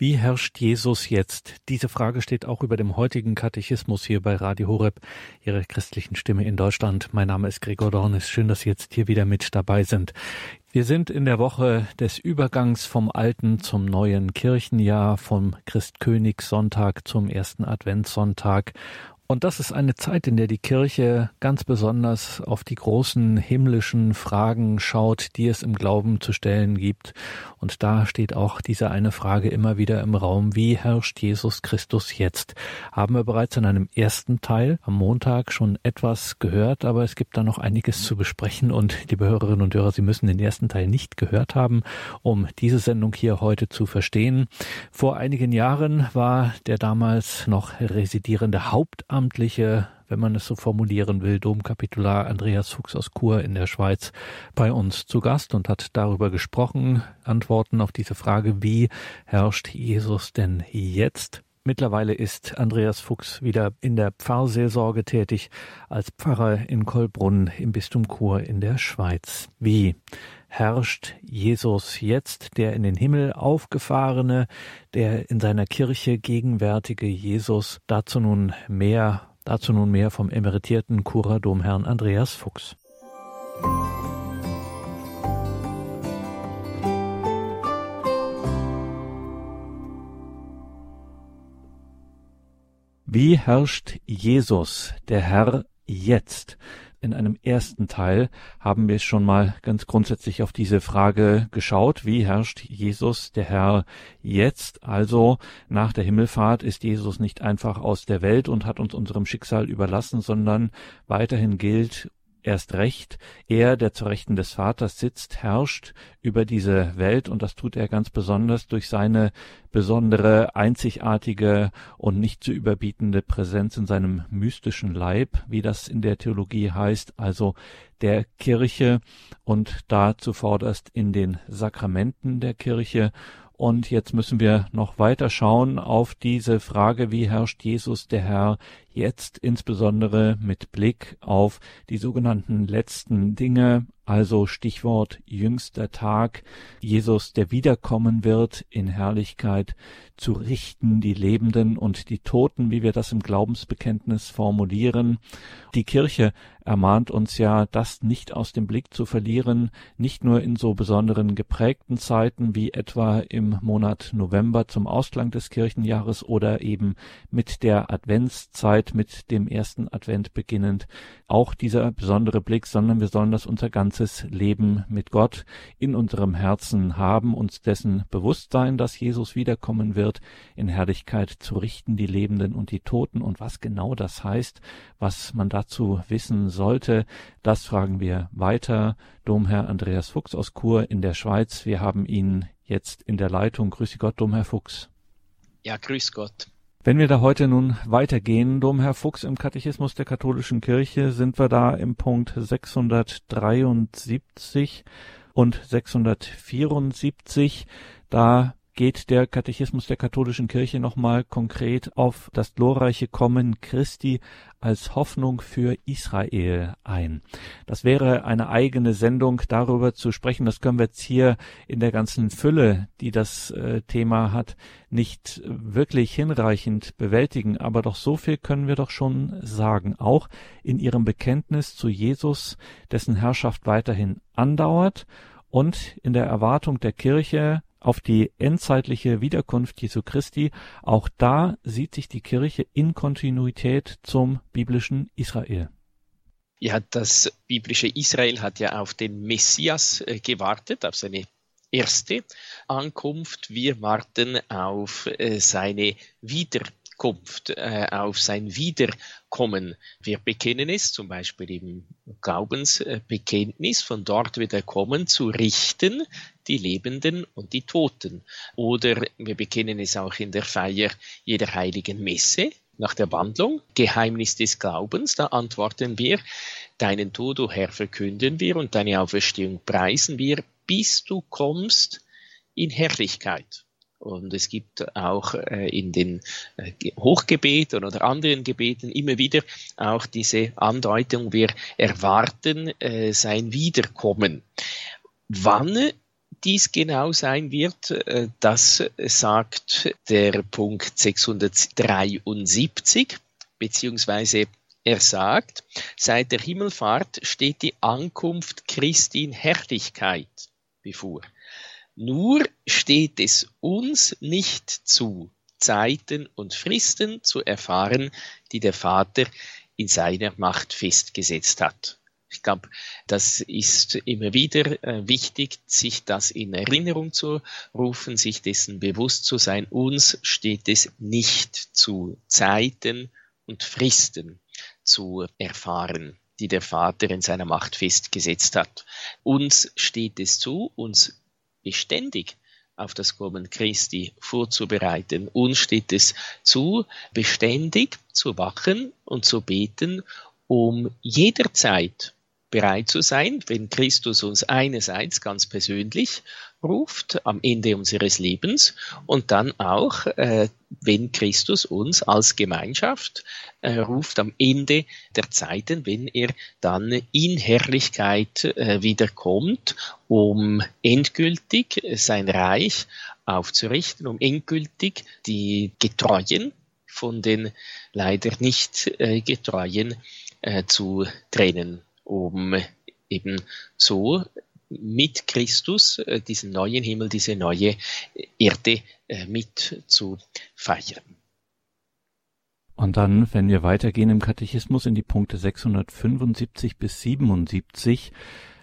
Wie herrscht Jesus jetzt? Diese Frage steht auch über dem heutigen Katechismus hier bei Radio Horeb, Ihrer christlichen Stimme in Deutschland. Mein Name ist Gregor Dornis. Schön, dass Sie jetzt hier wieder mit dabei sind. Wir sind in der Woche des Übergangs vom alten zum neuen Kirchenjahr, vom Christkönigssonntag zum ersten Adventssonntag und das ist eine Zeit, in der die Kirche ganz besonders auf die großen himmlischen Fragen schaut, die es im Glauben zu stellen gibt. Und da steht auch diese eine Frage immer wieder im Raum, wie herrscht Jesus Christus jetzt? Haben wir bereits in einem ersten Teil am Montag schon etwas gehört, aber es gibt da noch einiges zu besprechen und liebe Hörerinnen und Hörer, Sie müssen den ersten Teil nicht gehört haben, um diese Sendung hier heute zu verstehen. Vor einigen Jahren war der damals noch residierende Hauptamt ehrenamtliche, wenn man es so formulieren will, Domkapitular Andreas Fuchs aus Chur in der Schweiz bei uns zu Gast und hat darüber gesprochen, Antworten auf diese Frage, wie herrscht Jesus denn jetzt? Mittlerweile ist Andreas Fuchs wieder in der Pfarrseelsorge tätig als Pfarrer in Kolbrunn im Bistum Chur in der Schweiz. Wie herrscht Jesus jetzt, der in den Himmel aufgefahrene, der in seiner Kirche gegenwärtige Jesus? Dazu nun mehr, dazu nun mehr vom emeritierten Churadomherrn Andreas Fuchs. Wie herrscht Jesus, der Herr, jetzt? In einem ersten Teil haben wir schon mal ganz grundsätzlich auf diese Frage geschaut, wie herrscht Jesus, der Herr, jetzt? Also nach der Himmelfahrt ist Jesus nicht einfach aus der Welt und hat uns unserem Schicksal überlassen, sondern weiterhin gilt erst recht, er, der zu Rechten des Vaters sitzt, herrscht über diese Welt und das tut er ganz besonders durch seine besondere, einzigartige und nicht zu überbietende Präsenz in seinem mystischen Leib, wie das in der Theologie heißt, also der Kirche und da zuvorderst in den Sakramenten der Kirche. Und jetzt müssen wir noch weiter schauen auf diese Frage, wie herrscht Jesus der Herr jetzt insbesondere mit Blick auf die sogenannten letzten Dinge, also Stichwort jüngster Tag, Jesus, der wiederkommen wird in Herrlichkeit, zu richten die Lebenden und die Toten, wie wir das im Glaubensbekenntnis formulieren. Die Kirche ermahnt uns ja, das nicht aus dem Blick zu verlieren, nicht nur in so besonderen geprägten Zeiten wie etwa im Monat November zum Ausklang des Kirchenjahres oder eben mit der Adventszeit, mit dem ersten Advent beginnend, auch dieser besondere Blick, sondern wir sollen das unser ganzes Leben mit Gott in unserem Herzen haben, uns dessen bewusst sein, dass Jesus wiederkommen wird, in Herrlichkeit zu richten die Lebenden und die Toten und was genau das heißt, was man dazu wissen sollte, das fragen wir weiter. Domherr Andreas Fuchs aus Chur in der Schweiz. Wir haben ihn jetzt in der Leitung. Grüße Gott, Domherr Fuchs. Ja, grüß Gott. Wenn wir da heute nun weitergehen, Domherr Fuchs im Katechismus der katholischen Kirche, sind wir da im Punkt 673 und 674. Da geht der Katechismus der katholischen Kirche nochmal konkret auf das glorreiche Kommen Christi als Hoffnung für Israel ein. Das wäre eine eigene Sendung darüber zu sprechen. Das können wir jetzt hier in der ganzen Fülle, die das äh, Thema hat, nicht wirklich hinreichend bewältigen. Aber doch so viel können wir doch schon sagen. Auch in ihrem Bekenntnis zu Jesus, dessen Herrschaft weiterhin andauert und in der Erwartung der Kirche auf die endzeitliche Wiederkunft Jesu Christi. Auch da sieht sich die Kirche in Kontinuität zum biblischen Israel. Ja, das biblische Israel hat ja auf den Messias äh, gewartet, auf seine erste Ankunft. Wir warten auf äh, seine Wiederkunft. Äh, auf sein Wiederkommen. Wir bekennen es zum Beispiel im Glaubensbekenntnis, von dort wieder kommen, zu richten die Lebenden und die Toten. Oder wir bekennen es auch in der Feier jeder heiligen Messe, nach der Wandlung, Geheimnis des Glaubens, da antworten wir, deinen Tod, o Herr, verkünden wir und deine Auferstehung preisen wir, bis du kommst in Herrlichkeit. Und es gibt auch äh, in den äh, Hochgebeten oder anderen Gebeten immer wieder auch diese Andeutung, wir erwarten äh, sein Wiederkommen. Wann dies genau sein wird, äh, das sagt der Punkt 673, beziehungsweise er sagt, seit der Himmelfahrt steht die Ankunft Christi in Herrlichkeit bevor. Nur steht es uns nicht zu, Zeiten und Fristen zu erfahren, die der Vater in seiner Macht festgesetzt hat. Ich glaube, das ist immer wieder äh, wichtig, sich das in Erinnerung zu rufen, sich dessen bewusst zu sein. Uns steht es nicht zu, Zeiten und Fristen zu erfahren, die der Vater in seiner Macht festgesetzt hat. Uns steht es zu, uns beständig auf das Kommen Christi vorzubereiten. Uns steht es zu, beständig zu wachen und zu beten, um jederzeit bereit zu sein, wenn Christus uns einerseits ganz persönlich ruft am Ende unseres Lebens und dann auch, äh, wenn Christus uns als Gemeinschaft äh, ruft am Ende der Zeiten, wenn er dann in Herrlichkeit äh, wiederkommt, um endgültig sein Reich aufzurichten, um endgültig die Getreuen von den leider nicht äh, Getreuen äh, zu trennen um eben so mit Christus äh, diesen neuen Himmel, diese neue Erde äh, mit zu feiern. Und dann, wenn wir weitergehen im Katechismus in die Punkte 675 bis 77,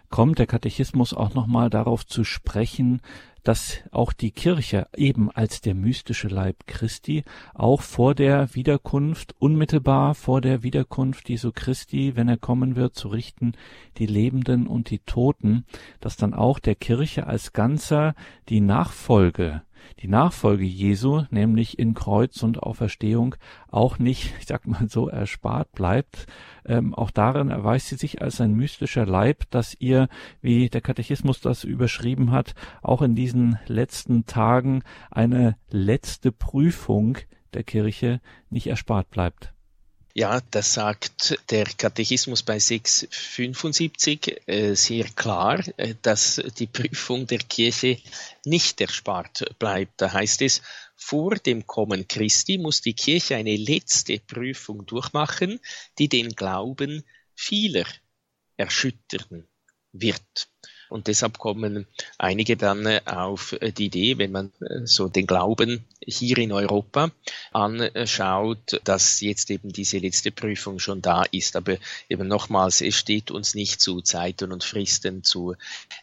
kommt der Katechismus auch nochmal darauf zu sprechen, dass auch die Kirche eben als der mystische Leib Christi auch vor der Wiederkunft, unmittelbar vor der Wiederkunft Jesu Christi, wenn er kommen wird, zu richten die Lebenden und die Toten, dass dann auch der Kirche als Ganzer die Nachfolge die Nachfolge Jesu, nämlich in Kreuz und Auferstehung, auch nicht, ich sag mal so, erspart bleibt. Ähm, auch darin erweist sie sich als ein mystischer Leib, dass ihr, wie der Katechismus das überschrieben hat, auch in diesen letzten Tagen eine letzte Prüfung der Kirche nicht erspart bleibt. Ja, das sagt der Katechismus bei 675 äh, sehr klar, äh, dass die Prüfung der Kirche nicht erspart bleibt. Da heißt es, vor dem Kommen Christi muss die Kirche eine letzte Prüfung durchmachen, die den Glauben vieler erschüttern wird. Und deshalb kommen einige dann äh, auf äh, die Idee, wenn man äh, so den Glauben hier in Europa anschaut, dass jetzt eben diese letzte Prüfung schon da ist. Aber eben nochmals, es steht uns nicht zu, Zeiten und Fristen zu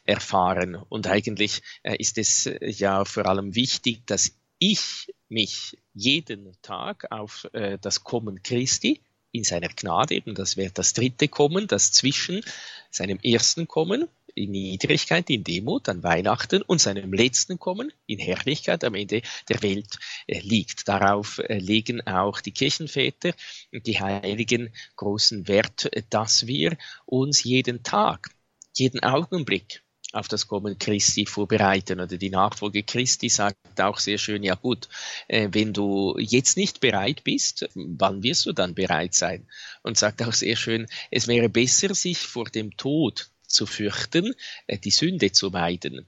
erfahren. Und eigentlich ist es ja vor allem wichtig, dass ich mich jeden Tag auf das Kommen Christi in seiner Gnade, eben das wäre das dritte Kommen, das zwischen seinem ersten Kommen in Niedrigkeit, in Demut an Weihnachten und seinem letzten Kommen in Herrlichkeit am Ende der Welt äh, liegt. Darauf äh, legen auch die Kirchenväter und die Heiligen großen Wert, äh, dass wir uns jeden Tag, jeden Augenblick auf das Kommen Christi vorbereiten. Oder die Nachfolge Christi sagt auch sehr schön, ja gut, wenn du jetzt nicht bereit bist, wann wirst du dann bereit sein? Und sagt auch sehr schön, es wäre besser, sich vor dem Tod zu fürchten, äh, die Sünde zu meiden.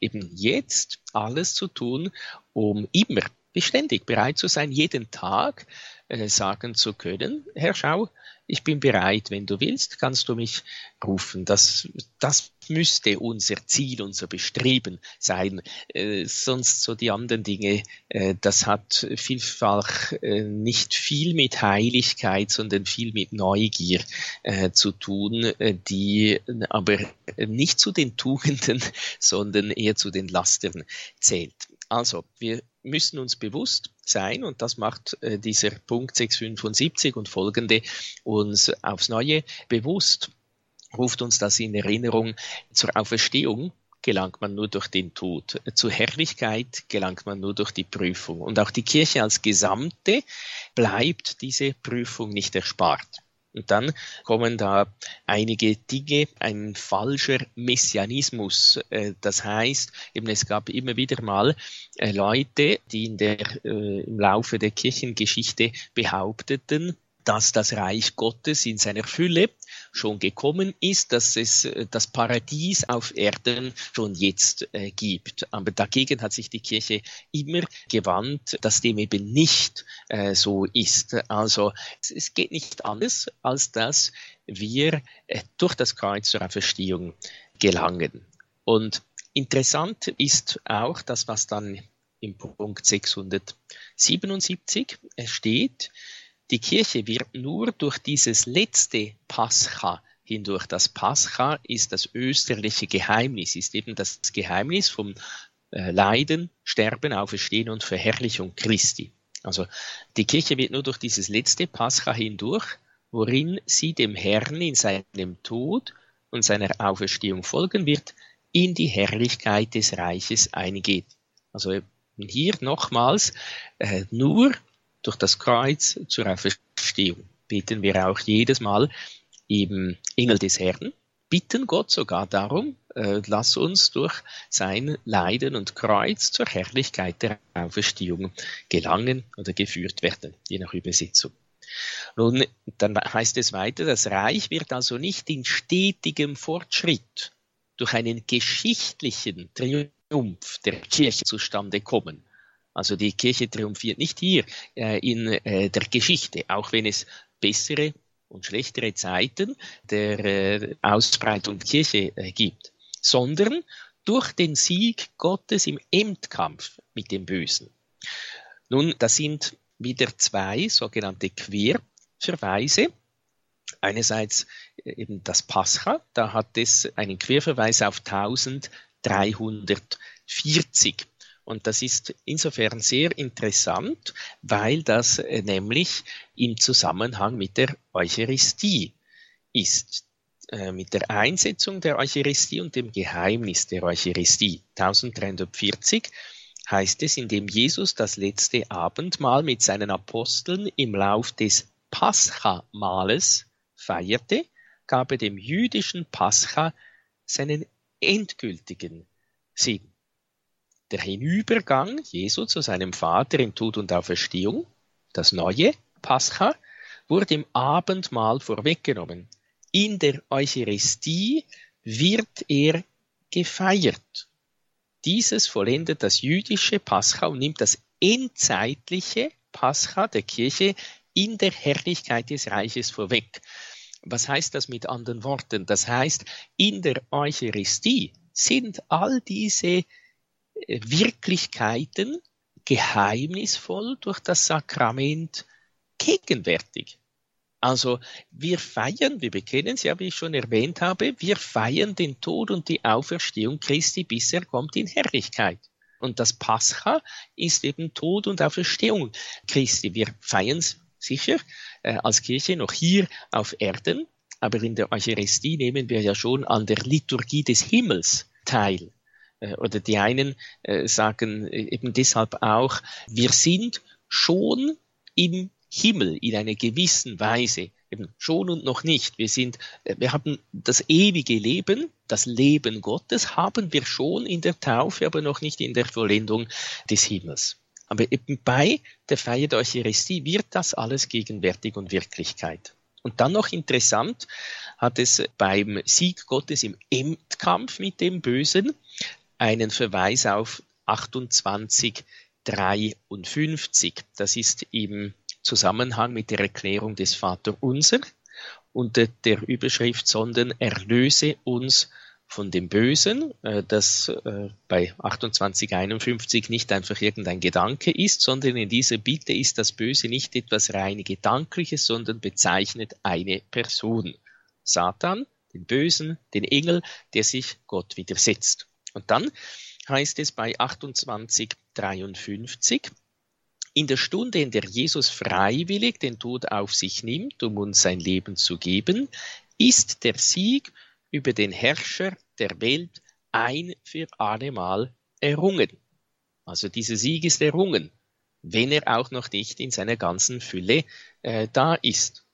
Eben jetzt alles zu tun, um immer beständig bereit zu sein, jeden Tag äh, sagen zu können, Herr Schau, ich bin bereit, wenn du willst, kannst du mich rufen. Das, das müsste unser Ziel, unser Bestreben sein. Äh, sonst so die anderen Dinge, äh, das hat vielfach äh, nicht viel mit Heiligkeit, sondern viel mit Neugier äh, zu tun, äh, die aber nicht zu den Tugenden, sondern eher zu den Lastern zählt. Also, wir müssen uns bewusst sein, und das macht äh, dieser Punkt 675 und folgende uns aufs Neue bewusst, ruft uns das in Erinnerung zur Auferstehung gelangt man nur durch den Tod. Zur Herrlichkeit gelangt man nur durch die Prüfung. Und auch die Kirche als Gesamte bleibt diese Prüfung nicht erspart. Und dann kommen da einige Dinge, ein falscher Messianismus. Äh, das heißt, eben es gab immer wieder mal äh, Leute, die in der, äh, im Laufe der Kirchengeschichte behaupteten, dass das Reich Gottes in seiner Fülle schon gekommen ist, dass es äh, das Paradies auf Erden schon jetzt äh, gibt. Aber dagegen hat sich die Kirche immer gewandt, dass dem eben nicht äh, so ist. Also es, geht nicht anders, als dass wir durch das Kreuz zur Auferstehung gelangen. Und interessant ist auch das, was dann im Punkt 677 steht, die Kirche wird nur durch dieses letzte Pascha hindurch. Das Pascha ist das österliche Geheimnis, ist eben das Geheimnis vom äh, Leiden, Sterben, Auferstehen und Verherrlichung Christi. Also die Kirche wird nur durch dieses letzte Pascha hindurch, worin sie dem Herrn in seinem Tod und seiner Auferstehung folgen wird, in die Herrlichkeit des Reiches eingeht. Also hier nochmals, äh, nur durch das Kreuz zur Auferstehung beten wir auch jedes Mal im Engel des Herrn, bitten Gott sogar darum, äh, lass uns durch sein Leiden und Kreuz zur Herrlichkeit der Auferstehung gelangen oder geführt werden, je nach Übersetzung. Nun, dann heißt es weiter, das Reich wird also nicht in stetigem Fortschritt durch einen geschichtlichen Triumph der Kirche zustande kommen, also die Kirche triumphiert nicht hier äh, in äh, der Geschichte, auch wenn es bessere und schlechtere Zeiten der äh, Ausbreitung der Kirche äh, gibt, sondern durch den Sieg Gottes im Endkampf mit dem Bösen. Nun, das sind wieder zwei sogenannte Querverweise. Einerseits äh, eben das Pascha, da hat es einen Querverweis auf 1340. Und das ist insofern sehr interessant, weil das äh, nämlich im Zusammenhang mit der Eucharistie ist äh, mit der Einsetzung der Eucharistie und dem Geheimnis der Eucharistie. 1340 heißt es, indem Jesus das letzte Abendmahl mit seinen Aposteln im Lauf des Pascha-Mahles feierte, gab er dem jüdischen Pascha seinen endgültigen Sinn der Hinübergang Jesu zu seinem Vater in Tod und Auferstehung, das neue Pascha, wurde im Abendmahl vorweggenommen. In der Eucharistie wird er gefeiert. Dieses vollendet das jüdische Pascha und nimmt das endzeitliche Pascha der Kirche in der Herrlichkeit des Reiches vorweg. Was heißt das mit anderen Worten? Das heißt, in der Eucharistie sind all diese Wirklichkeiten geheimnisvoll durch das Sakrament gegenwärtig. Also wir feiern, wir bekennen es ja, wie ich schon erwähnt habe, wir feiern den Tod und die Auferstehung Christi, bis er kommt in Herrlichkeit. Und das Pascha ist eben Tod und Auferstehung Christi. Wir feiern es sicher äh, als Kirche noch hier auf Erden, aber in der Eucharistie nehmen wir ja schon an der Liturgie des Himmels teil. Äh, oder die einen äh, sagen äh, eben deshalb auch, wir sind schon im Himmel in einer gewissen Weise, eben schon und noch nicht. Wir sind, wir haben das ewige Leben, das Leben Gottes haben wir schon in der Taufe, aber noch nicht in der Vollendung des Himmels. Aber eben bei der Feier der Eucharistie wird das alles gegenwärtig und Wirklichkeit. Und dann noch interessant hat es beim Sieg Gottes im Endkampf mit dem Bösen einen Verweis auf 2853. Das ist im Zusammenhang mit der Erklärung des Vater Unser unter der Überschrift, sondern erlöse uns von dem Bösen, äh, das äh, bei 2851 nicht einfach irgendein Gedanke ist, sondern in dieser Bitte ist das Böse nicht etwas rein Gedankliches, sondern bezeichnet eine Person. Satan, den Bösen, den Engel, der sich Gott widersetzt. Und dann heißt es bei 2853, in der Stunde, in der Jesus freiwillig den Tod auf sich nimmt, um uns sein Leben zu geben, ist der Sieg über den Herrscher der Welt ein für allemal errungen. Also dieser Sieg ist errungen, wenn er auch noch nicht in seiner ganzen Fülle äh, da ist.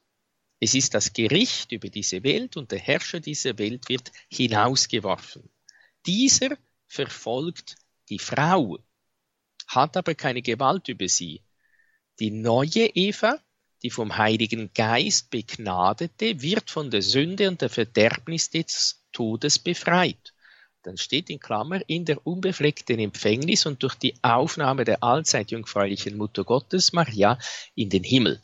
Es ist das Gericht über diese Welt und der Herrscher dieser Welt wird hinausgeworfen. Dieser verfolgt die Frau, hat aber keine Gewalt über sie. Die neue Eva, die vom Heiligen Geist begnadete, wird von der Sünde und der Verderbnis des Todes befreit. Dann steht in Klammer in der unbefleckten Empfängnis und durch die Aufnahme der allzeit jungfräulichen Mutter Gottes Maria in den Himmel.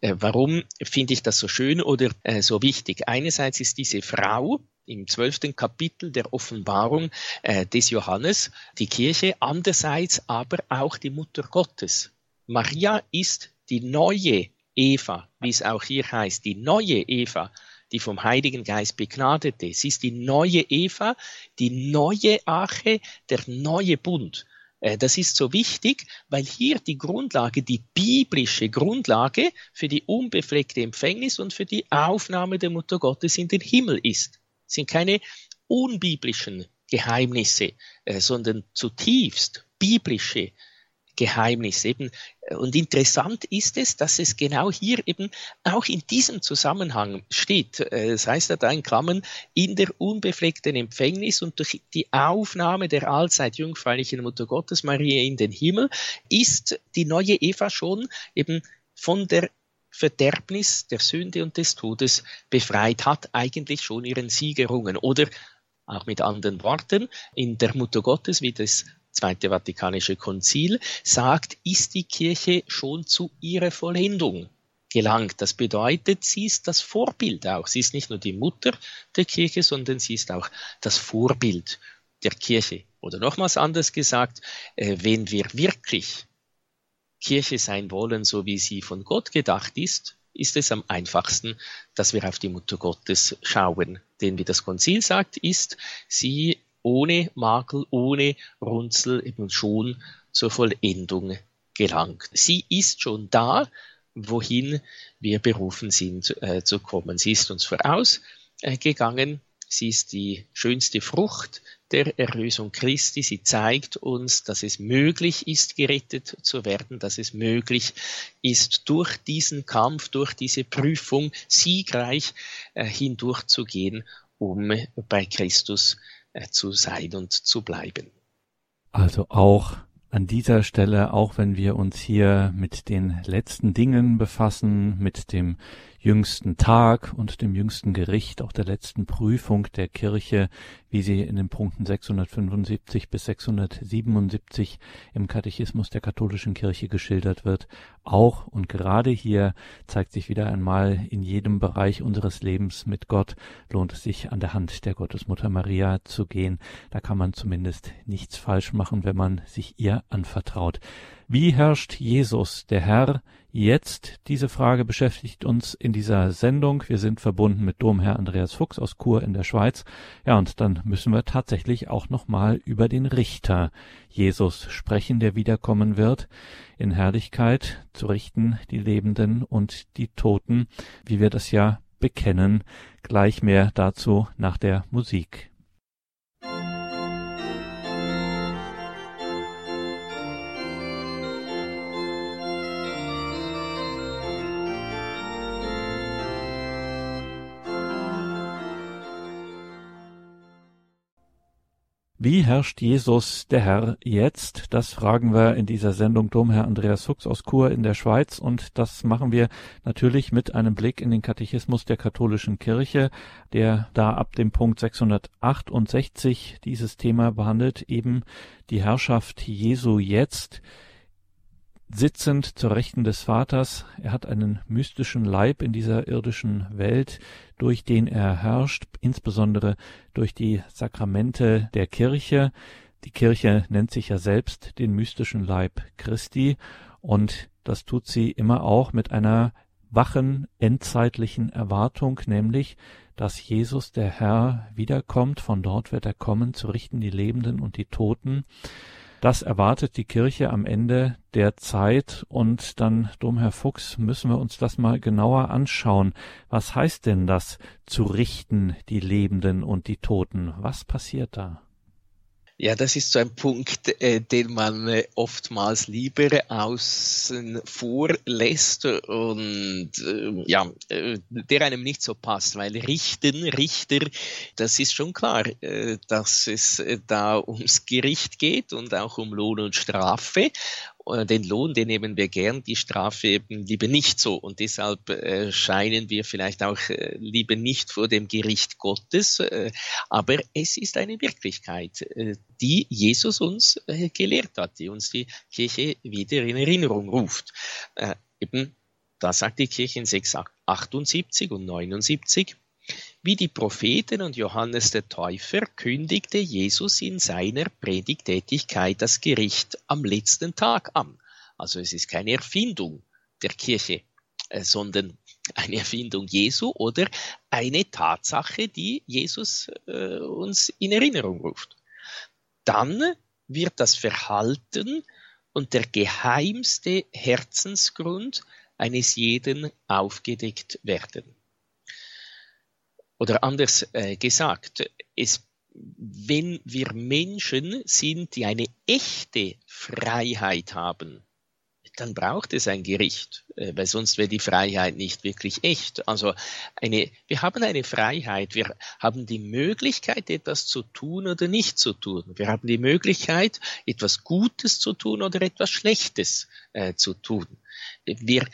Äh, warum finde ich das so schön oder äh, so wichtig? Einerseits ist diese Frau im zwölften Kapitel der Offenbarung äh, des Johannes die Kirche, andererseits aber auch die Mutter Gottes. Maria ist die neue Eva, wie es auch hier heißt, die neue Eva, die vom Heiligen Geist begnadete. Sie ist die neue Eva, die neue Arche, der neue Bund. Äh, das ist so wichtig, weil hier die Grundlage, die biblische Grundlage für die unbefleckte Empfängnis und für die Aufnahme der Mutter Gottes in den Himmel ist. Es sind keine unbiblischen Geheimnisse, äh, sondern zutiefst biblische Geheimnis eben. Und interessant ist es, dass es genau hier eben auch in diesem Zusammenhang steht. Es heißt da in Klammern, in der unbefleckten Empfängnis und durch die Aufnahme der allzeit jungfräulichen Mutter Gottes Maria in den Himmel ist die neue Eva schon eben von der Verderbnis der Sünde und des Todes befreit hat, eigentlich schon ihren Sieg errungen. Oder auch mit anderen Worten, in der Mutter Gottes, wie das Zweite Vatikanische Konzil, sagt, ist die Kirche schon zu ihrer Vollendung gelangt. Das bedeutet, sie ist das Vorbild auch. Sie ist nicht nur die Mutter der Kirche, sondern sie ist auch das Vorbild der Kirche. Oder nochmals anders gesagt, äh, wenn wir wirklich Kirche sein wollen, so wie sie von Gott gedacht ist, ist es am einfachsten, dass wir auf die Mutter Gottes schauen. Denn wie das Konzil sagt, ist sie ohne Makel, ohne Runzel eben schon zur Vollendung gelangt. Sie ist schon da, wohin wir berufen sind äh, zu kommen. Sie ist uns vorausgegangen. Äh, Sie ist die schönste Frucht der Erlösung Christi. Sie zeigt uns, dass es möglich ist, gerettet zu werden, dass es möglich ist, durch diesen Kampf, durch diese Prüfung siegreich äh, hindurchzugehen, um bei Christus äh, zu sein und zu bleiben. Also auch an dieser Stelle, auch wenn wir uns hier mit den letzten Dingen befassen, mit dem jüngsten Tag und dem jüngsten Gericht, auch der letzten Prüfung der Kirche, wie sie in den Punkten 675 bis 677 im Katechismus der katholischen Kirche geschildert wird. Auch und gerade hier zeigt sich wieder einmal in jedem Bereich unseres Lebens mit Gott lohnt es sich an der Hand der Gottesmutter Maria zu gehen. Da kann man zumindest nichts falsch machen, wenn man sich ihr anvertraut. Wie herrscht Jesus, der Herr, jetzt? Diese Frage beschäftigt uns in dieser Sendung. Wir sind verbunden mit Domherr Andreas Fuchs aus Chur in der Schweiz. Ja, und dann müssen wir tatsächlich auch nochmal über den Richter Jesus sprechen, der wiederkommen wird, in Herrlichkeit zu richten die Lebenden und die Toten, wie wir das ja bekennen. Gleich mehr dazu nach der Musik. Wie herrscht Jesus, der Herr, jetzt? Das fragen wir in dieser Sendung. Domherr Andreas Fuchs aus Chur in der Schweiz. Und das machen wir natürlich mit einem Blick in den Katechismus der katholischen Kirche, der da ab dem Punkt 668 dieses Thema behandelt, eben die Herrschaft Jesu jetzt sitzend zur Rechten des Vaters. Er hat einen mystischen Leib in dieser irdischen Welt, durch den er herrscht, insbesondere durch die Sakramente der Kirche. Die Kirche nennt sich ja selbst den mystischen Leib Christi und das tut sie immer auch mit einer wachen endzeitlichen Erwartung, nämlich, dass Jesus der Herr wiederkommt, von dort wird er kommen, zu richten die Lebenden und die Toten. Das erwartet die Kirche am Ende der Zeit und dann, Domherr Fuchs, müssen wir uns das mal genauer anschauen. Was heißt denn das zu richten, die Lebenden und die Toten? Was passiert da? Ja, das ist so ein Punkt, äh, den man äh, oftmals lieber außen vor lässt und äh, ja, äh, der einem nicht so passt, weil Richten, Richter, das ist schon klar, äh, dass es äh, da ums Gericht geht und auch um Lohn und Strafe den Lohn, den nehmen wir gern, die Strafe eben lieber nicht so. Und deshalb äh, scheinen wir vielleicht auch äh, lieber nicht vor dem Gericht Gottes. Äh, aber es ist eine Wirklichkeit, äh, die Jesus uns äh, gelehrt hat, die uns die Kirche wieder in Erinnerung ruft. eben, da sagt die Kirche in 6, 78 und 79, wie die Propheten und Johannes der Täufer kündigte Jesus in seiner Predigtätigkeit das Gericht am letzten Tag an. Also es ist keine Erfindung der Kirche, äh, sondern eine Erfindung Jesu oder eine Tatsache, die Jesus äh, uns in Erinnerung ruft. Dann wird das Verhalten und der geheimste Herzensgrund eines jeden aufgedeckt werden. Oder anders äh, gesagt, es, wenn wir Menschen sind, die eine echte Freiheit haben, dann braucht es ein Gericht, äh, weil sonst wäre die Freiheit nicht wirklich echt. Also eine, wir haben eine Freiheit, wir haben die Möglichkeit, etwas zu tun oder nicht zu tun. Wir haben die Möglichkeit, etwas Gutes zu tun oder etwas Schlechtes äh, zu tun. Wir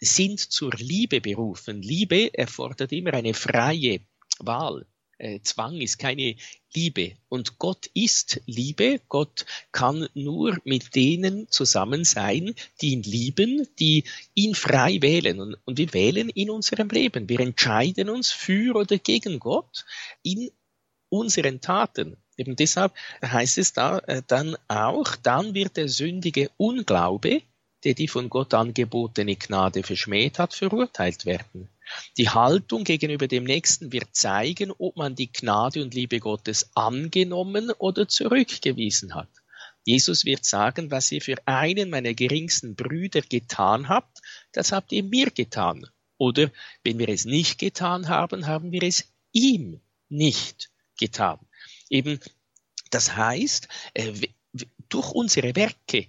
sind zur Liebe berufen. Liebe erfordert immer eine freie Wahl. Äh, Zwang ist keine Liebe. Und Gott ist Liebe. Gott kann nur mit denen zusammen sein, die ihn lieben, die ihn frei wählen. Und, wir wählen in unserem Leben. Wir entscheiden uns für oder gegen Gott in unseren Taten. Eben deshalb heißt es da äh, dann auch, dann wird der sündige Unglaube der die von Gott angebotene Gnade verschmäht hat, verurteilt werden. Die Haltung gegenüber dem Nächsten wird zeigen, ob man die Gnade und Liebe Gottes angenommen oder zurückgewiesen hat. Jesus wird sagen, was ihr für einen meiner geringsten Brüder getan habt, das habt ihr mir getan. Oder wenn wir es nicht getan haben, haben wir es ihm nicht getan. Eben, das heißt, äh, durch unsere Werke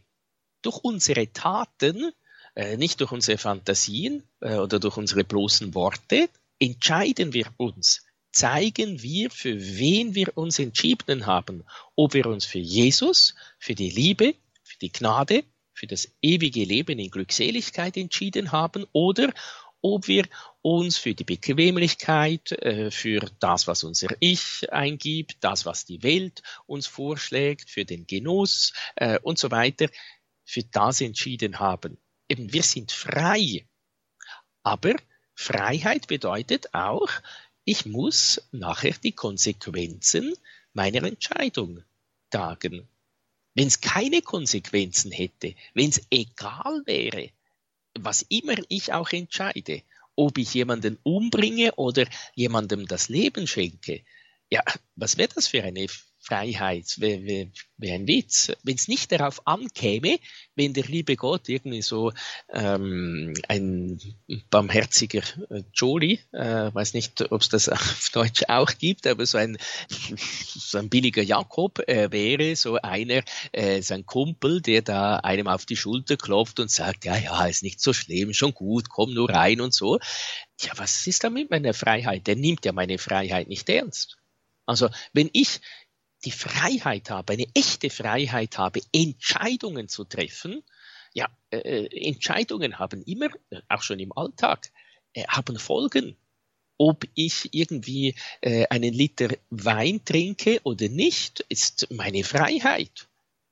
durch unsere Taten, äh, nicht durch unsere Fantasien äh, oder durch unsere bloßen Worte, entscheiden wir uns, zeigen wir, für wen wir uns entschieden haben, ob wir uns für Jesus, für die Liebe, für die Gnade, für das ewige Leben in Glückseligkeit entschieden haben oder ob wir uns für die Bequemlichkeit, äh, für das, was unser Ich eingibt, das, was die Welt uns vorschlägt, für den Genuss und so weiter, für das entschieden haben. Eben, wir sind frei. Aber Freiheit bedeutet auch, ich muss nachher die Konsequenzen meiner Entscheidung tragen. Wenn es keine Konsequenzen hätte, wenn es egal wäre, was immer ich auch entscheide, ob ich jemanden umbringe oder jemandem das Leben schenke, ja, was wäre das für eine Freiheit wär, wär ein Witz. Wenn es nicht darauf ankäme, wenn der liebe Gott irgendwie so ähm, ein barmherziger äh, Jolie, äh, weiß nicht, ob es das auf Deutsch auch gibt, aber so ein, so ein billiger Jakob äh, wäre, so einer, äh, sein Kumpel, der da einem auf die Schulter klopft und sagt, ja, ja, ist nicht so schlimm, schon gut, komm nur rein und so. Ja, was ist da mit meiner Freiheit? Der nimmt ja meine Freiheit nicht ernst. Also wenn ich die Freiheit habe, eine echte Freiheit habe, Entscheidungen zu treffen, ja, äh, äh, Entscheidungen haben immer, äh, auch schon im Alltag, äh, haben Folgen. Ob ich irgendwie äh, einen Liter Wein trinke oder nicht, ist meine Freiheit.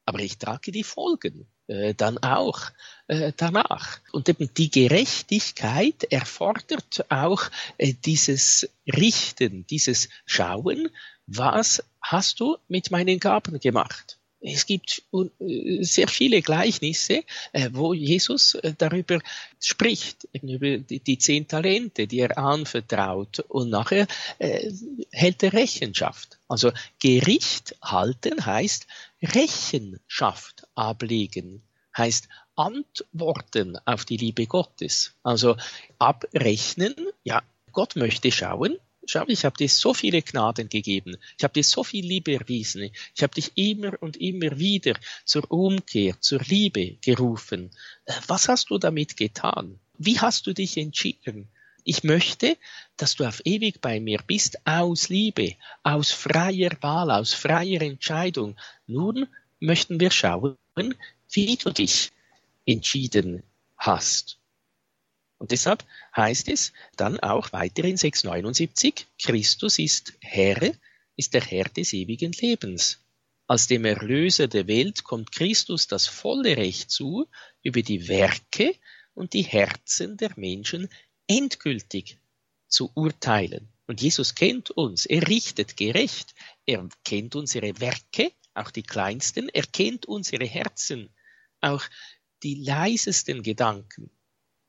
Aber ich trage die Folgen äh, dann auch äh, danach. Und eben die Gerechtigkeit erfordert auch äh, dieses Richten, dieses Schauen, was hast du mit meinen Gaben gemacht? Es gibt äh, sehr viele Gleichnisse, äh, wo Jesus äh, darüber spricht, über die zehn Talente, die er anvertraut und nachher hält er Rechenschaft. Also Gericht halten heißt Rechenschaft ablegen, heißt antworten auf die Liebe Gottes. Also abrechnen, ja, Gott möchte schauen, schau, ich habe dir so viele Gnaden gegeben, ich habe dir so viel Liebe erwiesen, ich habe dich immer und immer wieder zur Umkehr, zur Liebe gerufen. Äh, was hast du damit getan? Wie hast du dich entschieden? Ich möchte, dass du auf ewig bei mir bist, aus Liebe, aus freier Wahl, aus freier Entscheidung. Nun möchten wir schauen, wie du dich entschieden hast. Und deshalb heißt es dann auch weiter in 679, Christus ist Herr, ist der Herr des ewigen Lebens. Als dem Erlöser der Welt kommt Christus das volle Recht zu, über die Werke und die Herzen der Menschen endgültig zu urteilen. Und Jesus kennt uns, er richtet gerecht, er kennt unsere Werke, auch die kleinsten, er kennt unsere Herzen, auch die leisesten Gedanken.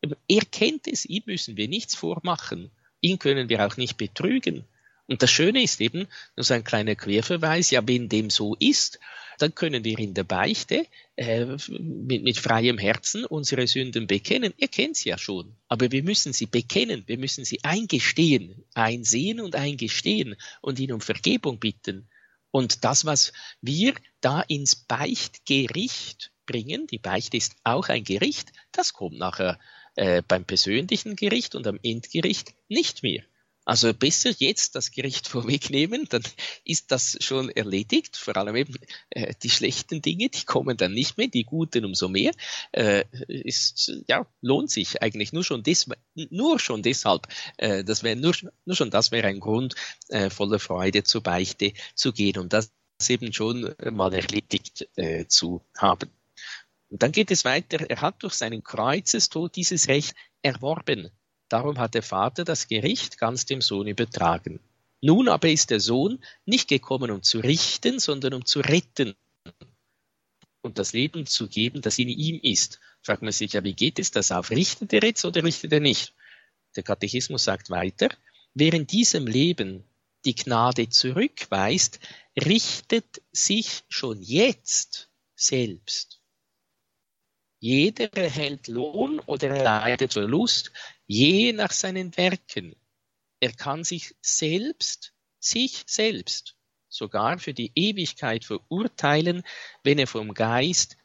Er kennt es, ihm müssen wir nichts vormachen, ihn können wir auch nicht betrügen. Und das Schöne ist eben, nur so ein kleiner Querverweis, ja, wenn dem so ist, dann können wir in der Beichte äh, mit, mit freiem Herzen unsere Sünden bekennen. Ihr kennt sie ja schon, aber wir müssen sie bekennen, wir müssen sie eingestehen, einsehen und eingestehen und ihn um Vergebung bitten. Und das, was wir da ins Beichtgericht bringen, die Beichte ist auch ein Gericht, das kommt nachher äh, beim persönlichen Gericht und am Endgericht nicht mehr. Also besser jetzt das Gericht vorwegnehmen, dann ist das schon erledigt. Vor allem eben äh, die schlechten Dinge, die kommen dann nicht mehr, die guten umso mehr. Äh, ist, ja, lohnt sich eigentlich nur schon, des, nur schon deshalb. Äh, das wäre nur, nur schon das wäre ein Grund, äh, voller Freude zur Beichte zu gehen und das eben schon mal erledigt äh, zu haben. Und dann geht es weiter. Er hat durch seinen Kreuzestod dieses Recht erworben. Darum hat der Vater das Gericht ganz dem Sohn übertragen. Nun aber ist der Sohn nicht gekommen, um zu richten, sondern um zu retten und das Leben zu geben, das in ihm ist. Fragt man sich ja, wie geht es das auf? Richtet er jetzt oder richtet er nicht? Der Katechismus sagt weiter, wer in diesem Leben die Gnade zurückweist, richtet sich schon jetzt selbst. Jeder erhält Lohn oder erleidet Verlust, je nach seinen Werken. Er kann sich selbst, sich selbst, sogar für die Ewigkeit verurteilen, wenn er vom Geist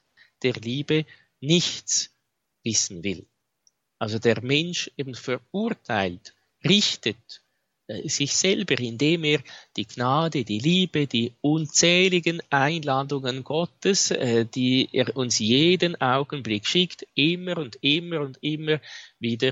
der Liebe nichts wissen will. Also der Mensch eben verurteilt, richtet sich selber, indem er die Gnade, die Liebe, die unzähligen Einladungen Gottes, äh, die er uns jeden Augenblick schickt, immer und immer und immer wieder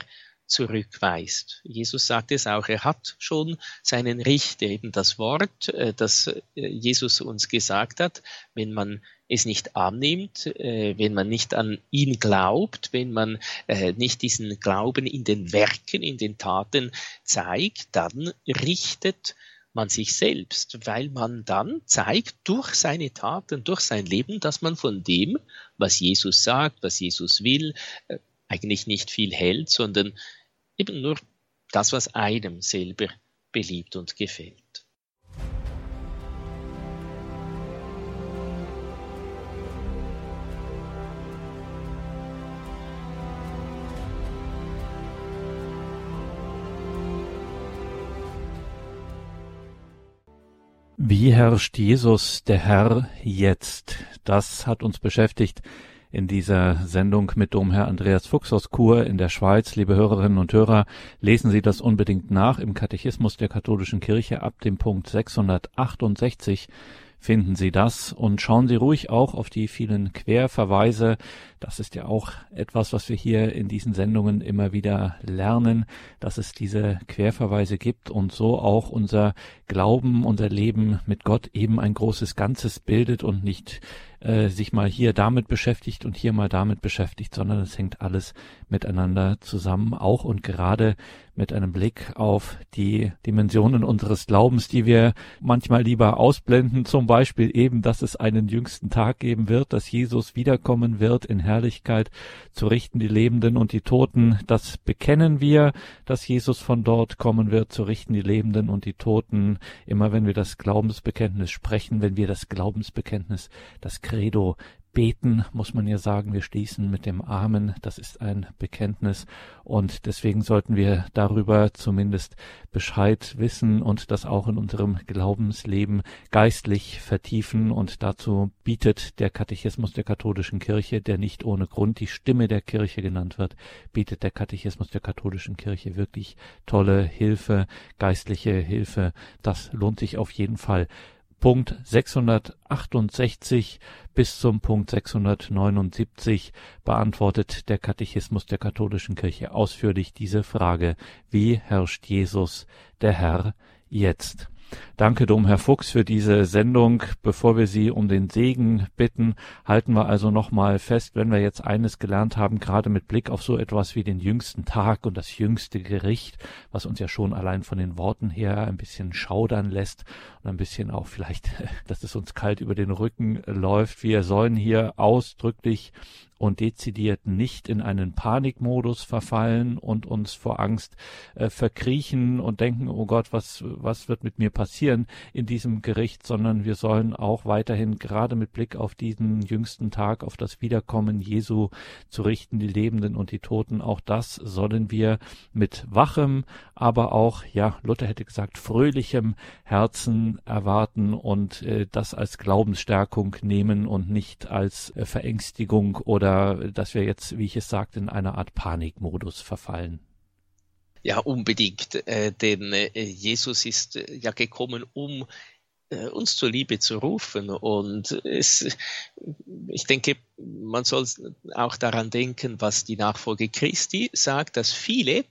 zurückweist. Jesus sagt es auch, er hat schon seinen Richter, eben das Wort, äh, das äh, Jesus uns gesagt hat, wenn man es nicht annimmt, äh, wenn man nicht an ihn glaubt, wenn man nicht diesen Glauben in den Werken, in den Taten zeigt, dann richtet man sich selbst, weil man dann zeigt durch seine Taten, durch sein Leben, dass man von dem, was Jesus sagt, was Jesus will, eigentlich nicht viel hält, sondern eben nur das, was einem selber beliebt und gefällt. Wie herrscht Jesus, der Herr, jetzt? Das hat uns beschäftigt in dieser Sendung mit Domherr Andreas Fuchs aus Chur in der Schweiz. Liebe Hörerinnen und Hörer, lesen Sie das unbedingt nach im Katechismus der katholischen Kirche ab dem Punkt 668 finden Sie das und schauen Sie ruhig auch auf die vielen Querverweise. Das ist ja auch etwas, was wir hier in diesen Sendungen immer wieder lernen, dass es diese Querverweise gibt und so auch unser Glauben, unser Leben mit Gott eben ein großes Ganzes bildet und nicht äh, sich mal hier damit beschäftigt und hier mal damit beschäftigt, sondern es hängt alles miteinander zusammen, auch und gerade mit einem Blick auf die Dimensionen unseres Glaubens, die wir manchmal lieber ausblenden, zum Beispiel eben, dass es einen jüngsten Tag geben wird, dass Jesus wiederkommen wird in Herrlichkeit zu richten die Lebenden und die Toten. Das bekennen wir, dass Jesus von dort kommen wird zu richten die Lebenden und die Toten. Immer wenn wir das Glaubensbekenntnis sprechen, wenn wir das Glaubensbekenntnis, das Credo beten, muss man ja sagen. Wir schließen mit dem Amen. Das ist ein Bekenntnis. Und deswegen sollten wir darüber zumindest Bescheid wissen und das auch in unserem Glaubensleben geistlich vertiefen. Und dazu bietet der Katechismus der katholischen Kirche, der nicht ohne Grund die Stimme der Kirche genannt wird, bietet der Katechismus der katholischen Kirche wirklich tolle Hilfe, geistliche Hilfe. Das lohnt sich auf jeden Fall Punkt 668 bis zum Punkt 679 beantwortet der Katechismus der katholischen Kirche ausführlich diese Frage, wie herrscht Jesus, der Herr, jetzt? Danke, Domherr Fuchs, für diese Sendung. Bevor wir Sie um den Segen bitten, halten wir also nochmal fest, wenn wir jetzt eines gelernt haben, gerade mit Blick auf so etwas wie den jüngsten Tag und das jüngste Gericht, was uns ja schon allein von den Worten her ein bisschen schaudern lässt und ein bisschen auch vielleicht, dass es uns kalt über den Rücken läuft. Wir sollen hier ausdrücklich und dezidiert nicht in einen Panikmodus verfallen und uns vor Angst äh, verkriechen und denken, oh Gott, was, was wird mit mir passieren in diesem Gericht, sondern wir sollen auch weiterhin gerade mit Blick auf diesen jüngsten Tag, auf das Wiederkommen Jesu zu richten, die Lebenden und die Toten, auch das sollen wir mit wachem, aber auch, ja, Luther hätte gesagt, fröhlichem Herzen erwarten und äh, das als Glaubensstärkung nehmen und nicht als äh, Verängstigung oder oder dass wir jetzt, wie ich es sagte, in einer Art Panikmodus verfallen. Ja, unbedingt. Äh, denn äh, Jesus ist äh, ja gekommen, um äh, uns zur Liebe zu rufen. Und es, ich denke, man soll auch daran denken, was die Nachfolge Christi sagt, dass viele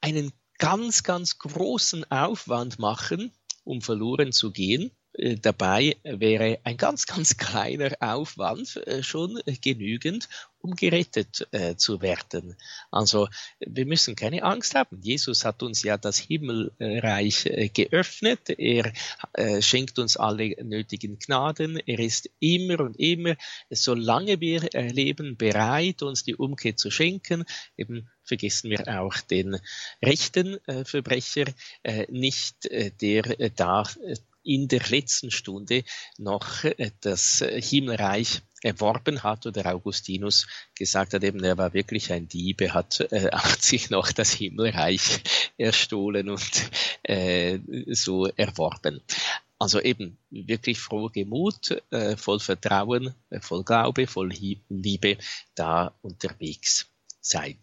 einen ganz, ganz großen Aufwand machen, um verloren zu gehen äh, dabei wäre ein ganz, ganz kleiner Aufwand äh, schon genügend, um gerettet äh, zu werden. Also wir müssen keine Angst haben. Jesus hat uns ja das Himmelreich äh, geöffnet. Er äh, schenkt uns alle nötigen Gnaden. Er ist immer und immer, solange wir leben, bereit, uns die Umkehr zu schenken. Eben vergessen wir auch den rechten äh, Verbrecher äh, nicht, äh, der da in der letzten Stunde noch äh, das Himmelreich erworben hat oder Augustinus gesagt hat, eben er war wirklich ein Dieb, er hat, äh, hat sich noch das Himmelreich erstohlen und äh, so erworben. Also eben wirklich froh Gemut, äh, voll Vertrauen, äh, voll Glaube, voll Liebe da unterwegs sein.